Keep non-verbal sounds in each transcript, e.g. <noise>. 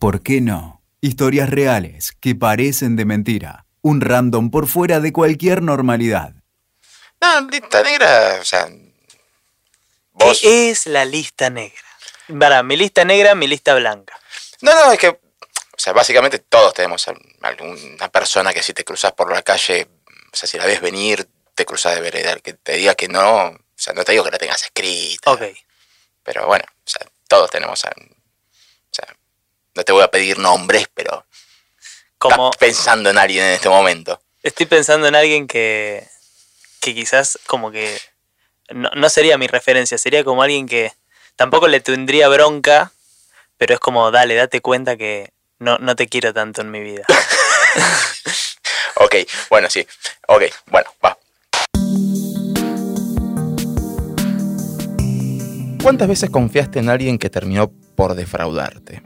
¿Por qué no? Historias reales que parecen de mentira. Un random por fuera de cualquier normalidad. No, lista negra, o sea. Vos. ¿Qué es la lista negra? Para, mi lista negra, mi lista blanca. No, no, es que. O sea, básicamente todos tenemos a- alguna persona que si te cruzas por la calle, o sea, si la ves venir, te cruzas de vereda, el que te diga que no, o sea, no te digo que la tengas escrita. Ok. Pero bueno, o sea, todos tenemos a. O sea, no te voy a pedir nombres, pero. Como Estás pensando en alguien en este momento. estoy pensando en alguien que, que quizás como que no, no sería mi referencia, sería como alguien que tampoco le tendría bronca, pero es como, dale, date cuenta que no, no te quiero tanto en mi vida. <laughs> Ok, bueno, sí. Ok, bueno, va. ¿Cuántas veces confiaste en alguien que terminó por defraudarte?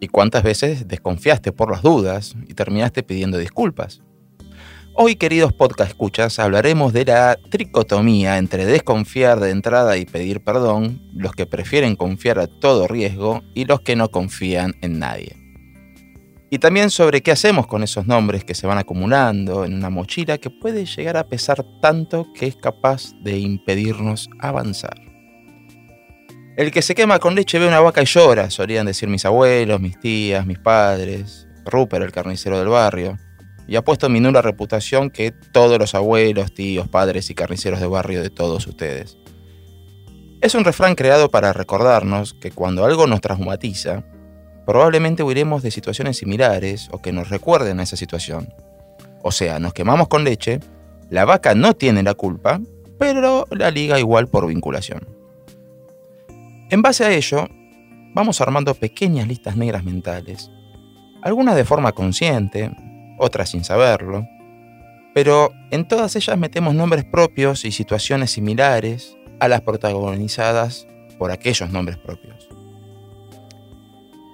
¿Y cuántas veces desconfiaste por las dudas y terminaste pidiendo disculpas? Hoy, queridos podcast escuchas, hablaremos de la tricotomía entre desconfiar de entrada y pedir perdón, los que prefieren confiar a todo riesgo y los que no confían en nadie. Y también sobre qué hacemos con esos nombres que se van acumulando en una mochila que puede llegar a pesar tanto que es capaz de impedirnos avanzar. El que se quema con leche ve una vaca y llora, solían decir mis abuelos, mis tías, mis padres, Rupert, el carnicero del barrio. Y apuesto mi nula reputación que todos los abuelos, tíos, padres y carniceros de barrio de todos ustedes. Es un refrán creado para recordarnos que cuando algo nos traumatiza, probablemente huiremos de situaciones similares o que nos recuerden a esa situación. O sea, nos quemamos con leche, la vaca no tiene la culpa, pero la liga igual por vinculación. En base a ello, vamos armando pequeñas listas negras mentales, algunas de forma consciente, otras sin saberlo, pero en todas ellas metemos nombres propios y situaciones similares a las protagonizadas por aquellos nombres propios.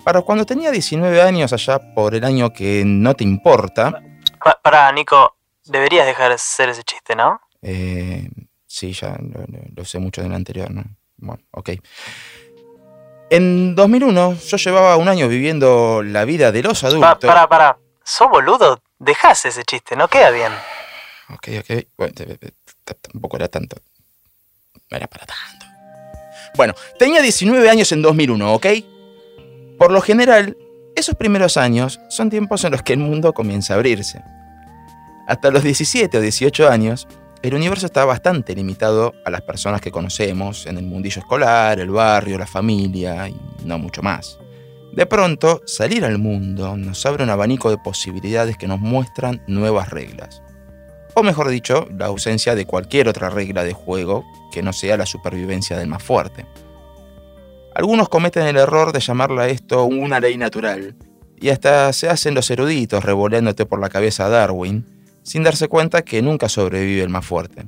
Para cuando tenía 19 años, allá por el año que no te importa, Pa- Pará, Nico, deberías dejar de hacer ese chiste, ¿no? eh, sí, ya lo, lo- lo sé mucho del anterior, ¿no? Bueno, ok. En 2001 yo llevaba un año viviendo la vida de los adultos. pará, pará. ¿Sos boludo? Dejás ese chiste, no queda bien. Ok, ok. Bueno, tampoco era tanto. No era para tanto. Bueno, tenía 19 años en 2001, ¿ok? Por lo general, esos primeros años son tiempos en los que el mundo comienza a abrirse. Hasta los 17 o 18 años, el universo está bastante limitado a las personas que conocemos en el mundillo escolar, el barrio, la familia y no mucho más. De pronto, salir al mundo nos abre un abanico de posibilidades que nos muestran nuevas reglas o mejor dicho, la ausencia de cualquier otra regla de juego que no sea la supervivencia del más fuerte. Algunos cometen el error de llamarla esto una ley natural, y hasta se hacen los eruditos revoleándote por la cabeza a Darwin, sin darse cuenta que nunca sobrevive el más fuerte.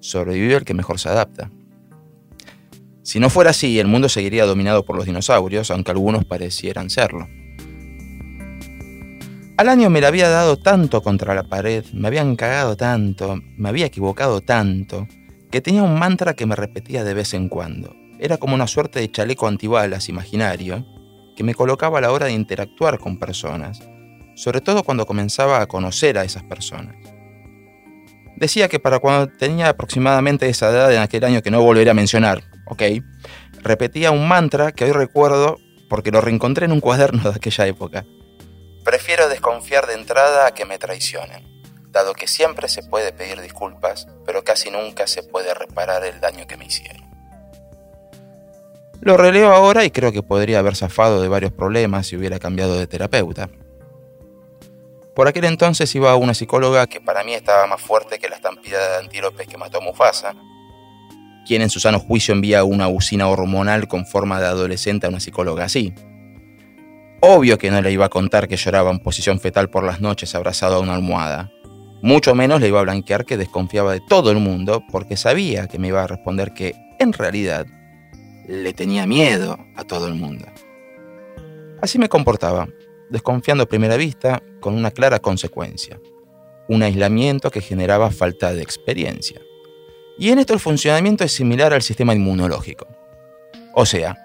Sobrevive el que mejor se adapta. Si no fuera así, el mundo seguiría dominado por los dinosaurios, aunque algunos parecieran serlo. Al año me la había dado tanto contra la pared, me habían cagado tanto, me había equivocado tanto, que tenía un mantra que me repetía de vez en cuando. Era como una suerte de chaleco antibalas imaginario que me colocaba a la hora de interactuar con personas, sobre todo cuando comenzaba a conocer a esas personas. Decía que para cuando tenía aproximadamente esa edad en aquel año que no volveré a mencionar, ¿ok? Repetía un mantra que hoy recuerdo porque lo reencontré en un cuaderno de aquella época. Prefiero desconfiar de entrada a que me traicionen, dado que siempre se puede pedir disculpas, pero casi nunca se puede reparar el daño que me hicieron. Lo releo ahora y creo que podría haber zafado de varios problemas si hubiera cambiado de terapeuta. Por aquel entonces iba una psicóloga que para mí estaba más fuerte que la estampida de antílopes que mató a Mufasa, quien en su sano juicio envía una usina hormonal con forma de adolescente a una psicóloga así. Obvio que no le iba a contar que lloraba en posición fetal por las noches abrazado a una almohada. Mucho menos le iba a blanquear que desconfiaba de todo el mundo porque sabía que me iba a responder que, en realidad, le tenía miedo a todo el mundo. Así me comportaba, desconfiando a primera vista con una clara consecuencia. Un aislamiento que generaba falta de experiencia. Y en esto el funcionamiento es similar al sistema inmunológico. O sea,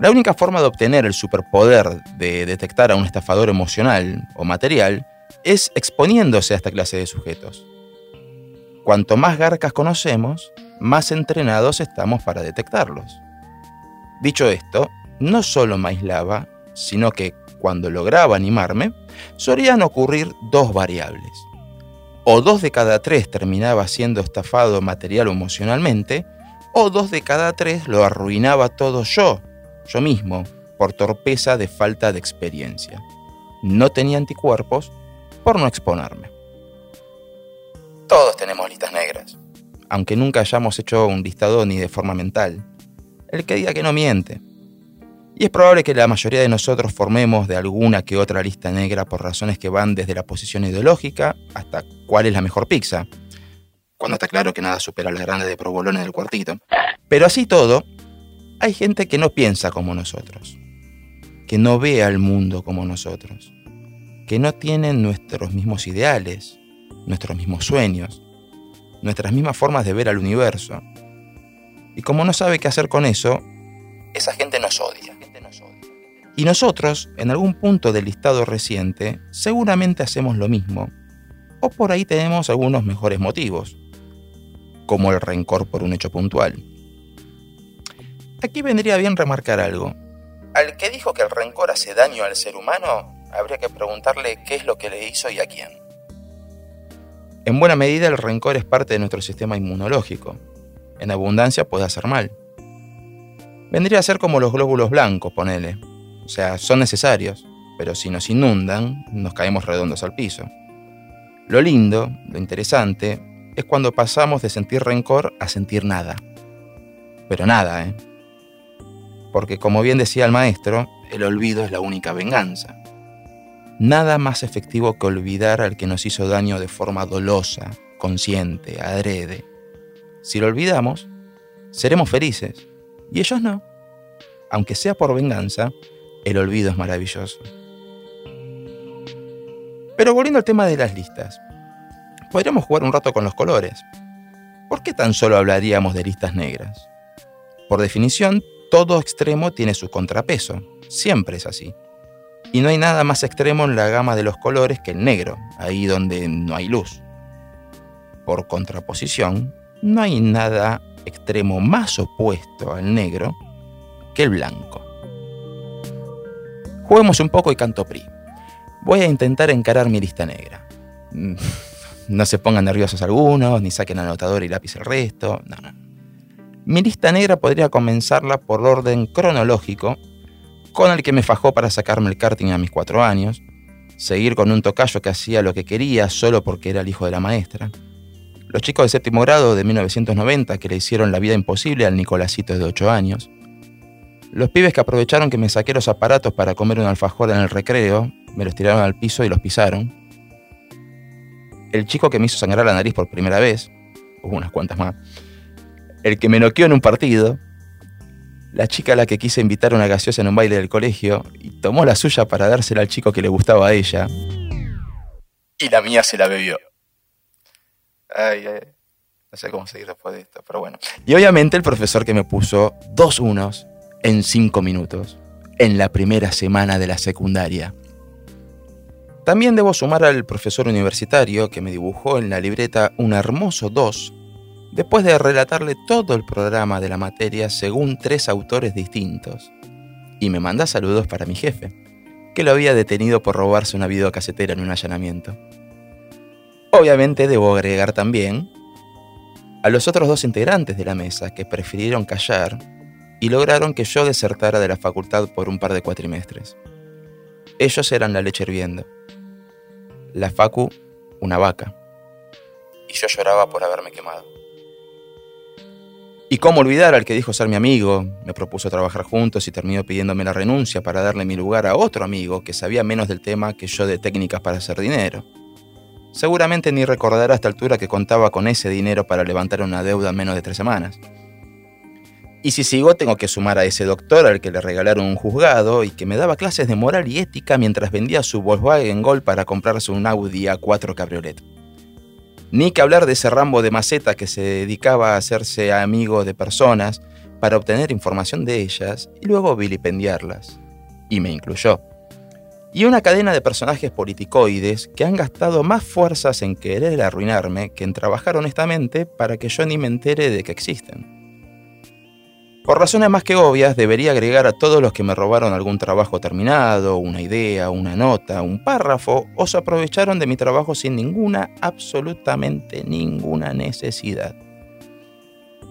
La única forma de obtener el superpoder de detectar a un estafador emocional o material es exponiéndose a esta clase de sujetos. Cuanto más garcas conocemos, más entrenados estamos para detectarlos. Dicho esto, no solo me aislaba, sino que cuando lograba animarme, solían ocurrir dos variables. O dos de cada tres terminaba siendo estafado material o emocionalmente, o dos de cada tres lo arruinaba todo yo, yo mismo, por torpeza de falta de experiencia. No tenía anticuerpos por no exponerme. Todos tenemos listas negras, aunque nunca hayamos hecho un listado ni de forma mental. El que diga que no miente. Y es probable que la mayoría de nosotros formemos de alguna que otra lista negra por razones que van desde la posición ideológica hasta cuál es la mejor pizza. Cuando está claro que nada supera la grande de provolone del cuartito. Pero así todo, hay gente que no piensa como nosotros, que no ve al mundo como nosotros, que no tienen nuestros mismos ideales, nuestros mismos sueños, nuestras mismas formas de ver al universo. Y como no sabe qué hacer con eso, esa gente nos odia. Y nosotros, en algún punto del listado reciente, seguramente hacemos lo mismo. O por ahí tenemos algunos mejores motivos, como el rencor por un hecho puntual. Aquí vendría bien remarcar algo. Al que dijo que el rencor hace daño al ser humano, habría que preguntarle qué es lo que le hizo y a quién. En buena medida el rencor es parte de nuestro sistema inmunológico. En abundancia puede hacer mal. Vendría a ser como los glóbulos blancos, ponele. O sea, son necesarios, pero si nos inundan, nos caemos redondos al piso. Lo lindo, lo interesante, es cuando pasamos de sentir rencor a sentir nada. Pero nada, ¿eh? Porque como bien decía el maestro, el olvido es la única venganza. Nada más efectivo que olvidar al que nos hizo daño de forma dolosa, consciente, adrede. Si lo olvidamos, seremos felices. Y ellos no. Aunque sea por venganza, el olvido es maravilloso. Pero volviendo al tema de las listas, podríamos jugar un rato con los colores. ¿Por qué tan solo hablaríamos de listas negras? Por definición, todo extremo tiene su contrapeso. Siempre es así. Y no hay nada más extremo en la gama de los colores que el negro, ahí donde no hay luz. Por contraposición, no hay nada extremo más opuesto al negro que el blanco. Juguemos un poco y canto PRI. Voy a intentar encarar mi lista negra. Mm, <laughs> no se pongan nerviosos algunos, ni saquen anotador y lápiz el resto. No, no. Mi lista negra podría comenzarla por orden cronológico con el que me fajó para sacarme el karting a mis cuatro años, seguir con un tocayo que hacía lo que quería solo porque era el hijo de la maestra, los chicos de séptimo grado de 1990 que le hicieron la vida imposible al Nicolásito de 8 años, los pibes que aprovecharon que me saqué los aparatos para comer un alfajor en el recreo, me los tiraron al piso y los pisaron, el chico que me hizo sangrar la nariz por primera vez, hubo unas cuantas más, el que me noqueó en un partido, la chica a la que quise invitar a una gaseosa en un baile del colegio y tomó la suya para dársela al chico que le gustaba a ella. Y la mía se la bebió. Ay, ay, no sé cómo seguir después de esto, pero bueno. Y obviamente el profesor que me puso dos unos en cinco minutos, en la primera semana de la secundaria. También debo sumar al profesor universitario que me dibujó en la libreta un hermoso 2 después de relatarle todo el programa de la materia según tres autores distintos. Y me manda saludos para mi jefe, que lo había detenido por robarse una videocasetera en un allanamiento. Obviamente debo agregar también a los otros dos integrantes de la mesa que prefirieron callar y lograron que yo desertara de la facultad por un par de cuatrimestres. Ellos eran la leche hirviendo. La Facu, una vaca. Y yo lloraba por haberme quemado. Y cómo olvidar al que dijo ser mi amigo, me propuso trabajar juntos y terminó pidiéndome la renuncia para darle mi lugar a otro amigo que sabía menos del tema que yo de técnicas para hacer dinero. Seguramente ni recordará a esta altura que contaba con ese dinero para levantar una deuda en menos de tres semanas. Y si sigo, tengo que sumar a ese doctor al que le regalaron un juzgado y que me daba clases de moral y ética mientras vendía su Volkswagen Gol para comprarse un Audi A4 Cabriolet. Ni que hablar de ese Rambo de maceta que se dedicaba a hacerse amigo de personas para obtener información de ellas y luego vilipendiarlas. Y me incluyó. Y una cadena de personajes politicoides que han gastado más fuerzas en querer arruinarme que en trabajar honestamente para que yo ni me entere de que existen. Por razones más que obvias, debería agregar a todos los que me robaron algún trabajo terminado, una idea, una nota, un párrafo, o se aprovecharon de mi trabajo sin ninguna, absolutamente ninguna necesidad.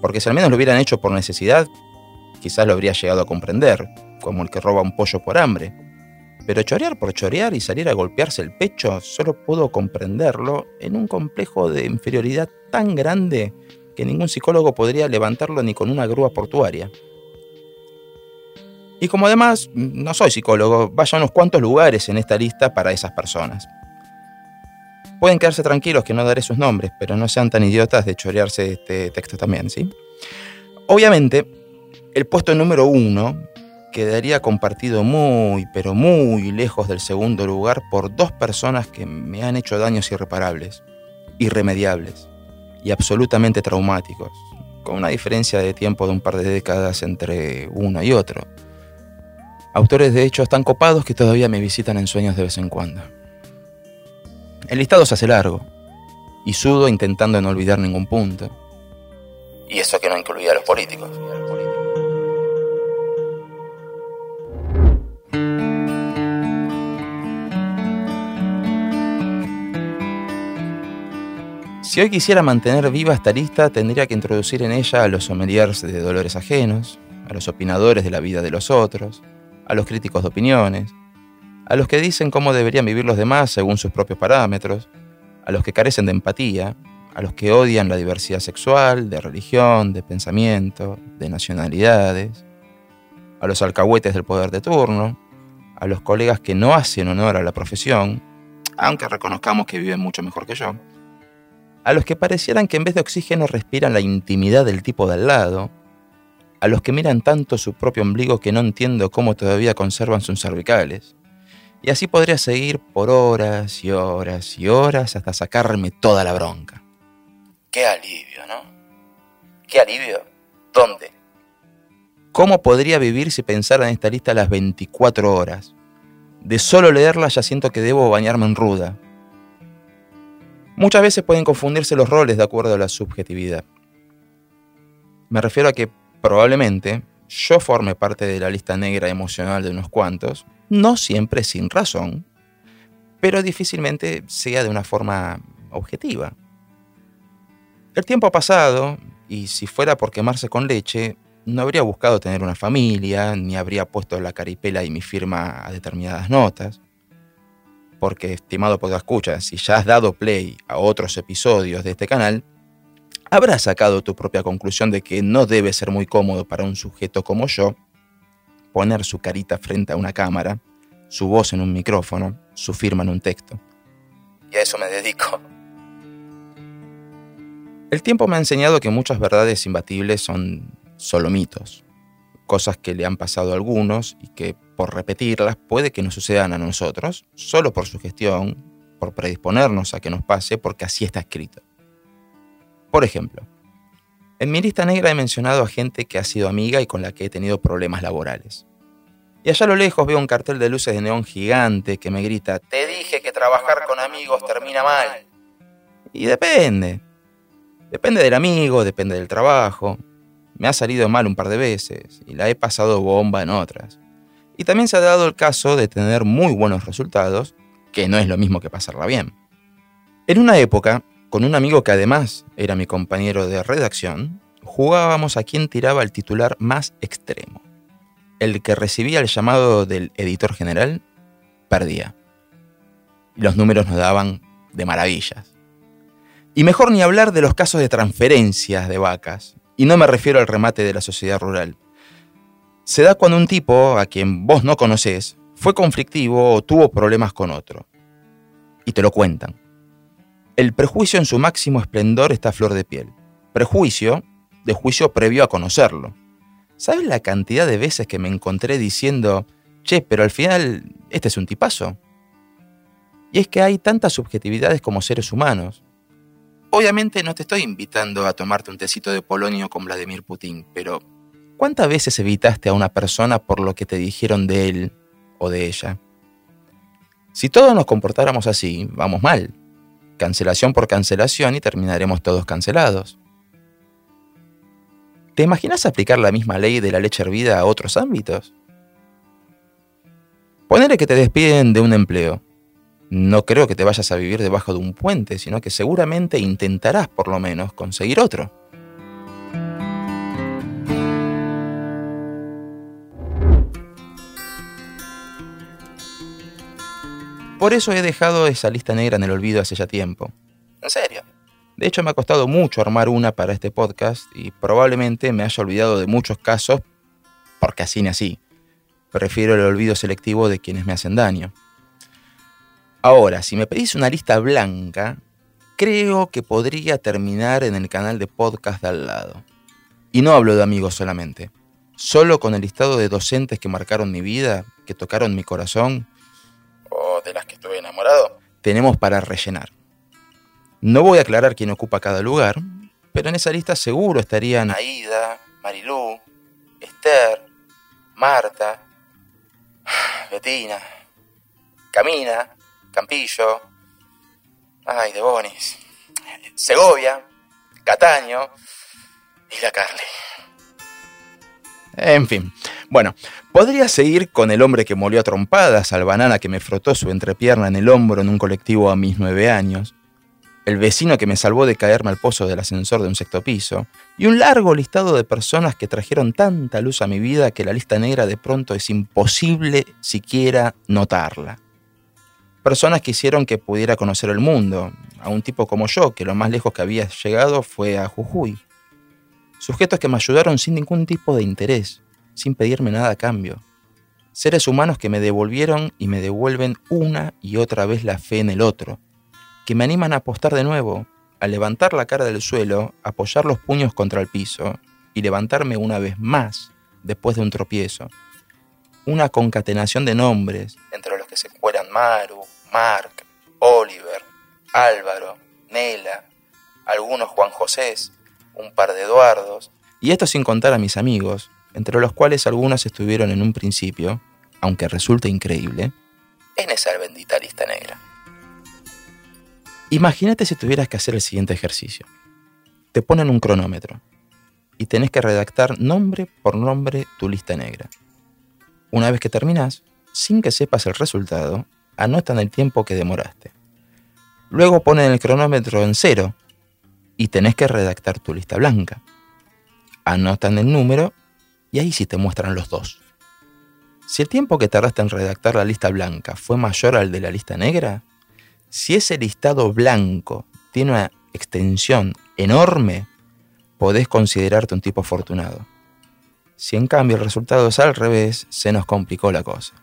Porque si al menos lo hubieran hecho por necesidad, quizás lo habría llegado a comprender, como el que roba un pollo por hambre. Pero chorear por chorear y salir a golpearse el pecho, solo puedo comprenderlo en un complejo de inferioridad tan grande que ningún psicólogo podría levantarlo ni con una grúa portuaria. Y como además no soy psicólogo, vaya unos cuantos lugares en esta lista para esas personas. Pueden quedarse tranquilos que no daré sus nombres, pero no sean tan idiotas de chorearse este texto también, ¿sí? Obviamente, el puesto número uno quedaría compartido muy, pero muy lejos del segundo lugar por dos personas que me han hecho daños irreparables, irremediables y absolutamente traumáticos, con una diferencia de tiempo de un par de décadas entre uno y otro. Autores de hechos tan copados que todavía me visitan en sueños de vez en cuando. El listado se hace largo, y sudo intentando no olvidar ningún punto. Y eso que no incluía a los políticos. Si hoy quisiera mantener viva esta lista, tendría que introducir en ella a los sommeliers de dolores ajenos, a los opinadores de la vida de los otros, a los críticos de opiniones, a los que dicen cómo deberían vivir los demás según sus propios parámetros, a los que carecen de empatía, a los que odian la diversidad sexual, de religión, de pensamiento, de nacionalidades, a los alcahuetes del poder de turno, a los colegas que no hacen honor a la profesión, aunque reconozcamos que viven mucho mejor que yo, a los que parecieran que en vez de oxígeno respiran la intimidad del tipo de al lado, a los que miran tanto su propio ombligo que no entiendo cómo todavía conservan sus cervicales. Y así podría seguir por horas y horas y horas hasta sacarme toda la bronca. Qué alivio, ¿no? Qué alivio. ¿Dónde? ¿Cómo podría vivir si pensara en esta lista las 24 horas? De solo leerla ya siento que debo bañarme en ruda, Muchas veces pueden confundirse los roles de acuerdo a la subjetividad. Me refiero a que probablemente yo forme parte de la lista negra emocional de unos cuantos, no siempre sin razón, pero difícilmente sea de una forma objetiva. El tiempo ha pasado, y si fuera por quemarse con leche, no habría buscado tener una familia, ni habría puesto la caripela y mi firma a determinadas notas porque, estimado escuchar, si ya has dado play a otros episodios de este canal, habrás sacado tu propia conclusión de que no debe ser muy cómodo para un sujeto como yo poner su carita frente a una cámara, su voz en un micrófono, su firma en un texto. Y a eso me dedico. El tiempo me ha enseñado que muchas verdades imbatibles son solo mitos, cosas que le han pasado a algunos y que por repetirlas puede que nos sucedan a nosotros, solo por su gestión, por predisponernos a que nos pase, porque así está escrito. Por ejemplo, en mi lista negra he mencionado a gente que ha sido amiga y con la que he tenido problemas laborales. Y allá a lo lejos veo un cartel de luces de neón gigante que me grita, te dije que trabajar con amigos termina mal. Y depende. Depende del amigo, depende del trabajo. Me ha salido mal un par de veces y la he pasado bomba en otras. Y también se ha dado el caso de tener muy buenos resultados, que no es lo mismo que pasarla bien. En una época, con un amigo que además era mi compañero de redacción, jugábamos a quien tiraba el titular más extremo. El que recibía el llamado del editor general perdía. Los números nos daban de maravillas. Y mejor ni hablar de los casos de transferencias de vacas, y no me refiero al remate de la sociedad rural, se da cuando un tipo a quien vos no conocés fue conflictivo o tuvo problemas con otro. Y te lo cuentan. El prejuicio en su máximo esplendor está a flor de piel. Prejuicio de juicio previo a conocerlo. ¿Sabes la cantidad de veces que me encontré diciendo, che, pero al final este es un tipazo? Y es que hay tantas subjetividades como seres humanos. Obviamente no te estoy invitando a tomarte un tecito de polonio con Vladimir Putin, pero ¿Cuántas veces evitaste a una persona por lo que te dijeron de él o de ella? Si todos nos comportáramos así, vamos mal. Cancelación por cancelación y terminaremos todos cancelados. ¿Te imaginas aplicar la misma ley de la leche hervida a otros ámbitos? Ponele que te despiden de un empleo. No creo que te vayas a vivir debajo de un puente, sino que seguramente intentarás por lo menos conseguir otro. Por eso he dejado esa lista negra en el olvido hace ya tiempo. En serio. De hecho, me ha costado mucho armar una para este podcast y probablemente me haya olvidado de muchos casos porque así ni así. Prefiero el olvido selectivo de quienes me hacen daño. Ahora, si me pedís una lista blanca, creo que podría terminar en el canal de podcast de al lado. Y no hablo de amigos solamente. Solo con el listado de docentes que marcaron mi vida, que tocaron mi corazón de las que estuve enamorado, tenemos para rellenar. No voy a aclarar quién ocupa cada lugar, pero en esa lista seguro estarían Aida, Marilú, Esther, Marta, Betina, Camina, Campillo, ay, de Bonis, Segovia, Cataño y la Carly. En fin, bueno, podría seguir con el hombre que molió a trompadas al banana que me frotó su entrepierna en el hombro en un colectivo a mis nueve años, el vecino que me salvó de caerme al pozo del ascensor de un sexto piso, y un largo listado de personas que trajeron tanta luz a mi vida que la lista negra de pronto es imposible siquiera notarla. Personas que hicieron que pudiera conocer el mundo, a un tipo como yo, que lo más lejos que había llegado fue a Jujuy. Sujetos que me ayudaron sin ningún tipo de interés, sin pedirme nada a cambio. Seres humanos que me devolvieron y me devuelven una y otra vez la fe en el otro, que me animan a apostar de nuevo, a levantar la cara del suelo, apoyar los puños contra el piso y levantarme una vez más después de un tropiezo. Una concatenación de nombres, entre los que se cuelan Maru, Mark, Oliver, Álvaro, Nela, algunos Juan Josés, un par de Eduardos, y esto sin contar a mis amigos, entre los cuales algunos estuvieron en un principio, aunque resulte increíble, en esa bendita lista negra. Imagínate si tuvieras que hacer el siguiente ejercicio. Te ponen un cronómetro y tenés que redactar nombre por nombre tu lista negra. Una vez que terminas, sin que sepas el resultado, anotan el tiempo que demoraste. Luego ponen el cronómetro en cero y tenés que redactar tu lista blanca. Anotan el número y ahí sí te muestran los dos. Si el tiempo que tardaste en redactar la lista blanca fue mayor al de la lista negra, si ese listado blanco tiene una extensión enorme, podés considerarte un tipo afortunado. Si en cambio el resultado es al revés, se nos complicó la cosa.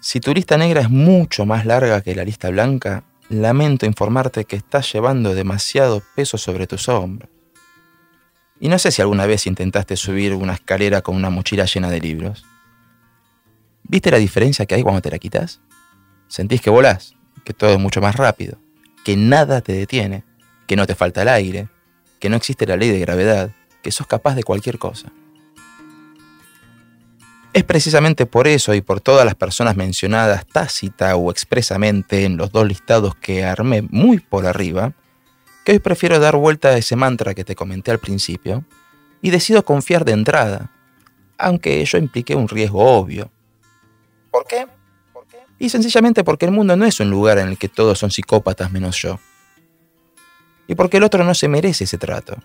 Si tu lista negra es mucho más larga que la lista blanca, lamento informarte que estás llevando demasiado peso sobre tus hombros. Y no sé si alguna vez intentaste subir una escalera con una mochila llena de libros. ¿Viste la diferencia que hay cuando te la quitas? Sentís que volás, que todo es mucho más rápido, que nada te detiene, que no te falta el aire, que no existe la ley de gravedad, que sos capaz de cualquier cosa. Es precisamente por eso y por todas las personas mencionadas tácita o expresamente en los dos listados que armé muy por arriba, que hoy prefiero dar vuelta a ese mantra que te comenté al principio y decido confiar de entrada, aunque ello implique un riesgo obvio. ¿Por qué? Y sencillamente porque el mundo no es un lugar en el que todos son psicópatas menos yo. Y porque el otro no se merece ese trato.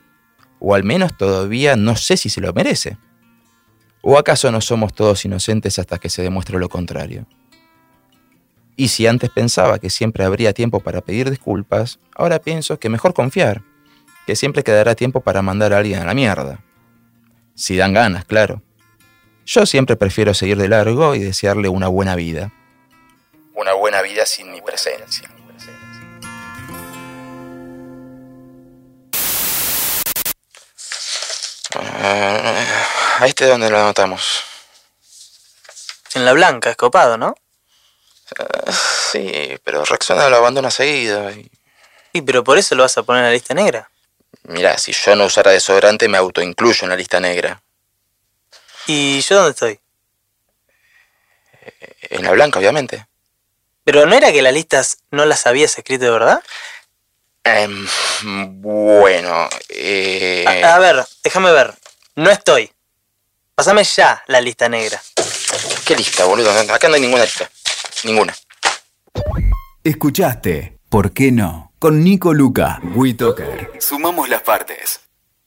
O al menos todavía no sé si se lo merece. ¿O acaso no somos todos inocentes hasta que se demuestre lo contrario? Y si antes pensaba que siempre habría tiempo para pedir disculpas, ahora pienso que mejor confiar, que siempre quedará tiempo para mandar a alguien a la mierda. Si dan ganas, claro. Yo siempre prefiero seguir de largo y desearle una buena vida. Una buena vida sin mi presencia. ¿A este dónde lo anotamos? En la blanca, escopado, ¿no? Uh, sí, pero Rexona lo abandona seguido. Y... y... pero por eso lo vas a poner en la lista negra. Mira, si yo no usara desodorante me autoincluyo en la lista negra. ¿Y yo dónde estoy? En la blanca, obviamente. Pero ¿no era que las listas no las habías escrito de verdad? Em, bueno, eh, A, a ver, déjame ver. No estoy. Pásame ya la lista negra. ¿qué lista, boludo? Acá no hay ninguna lista. Ninguna. Escuchaste, ¿por qué no? Con Nico Luca, WeToker. Sumamos las partes.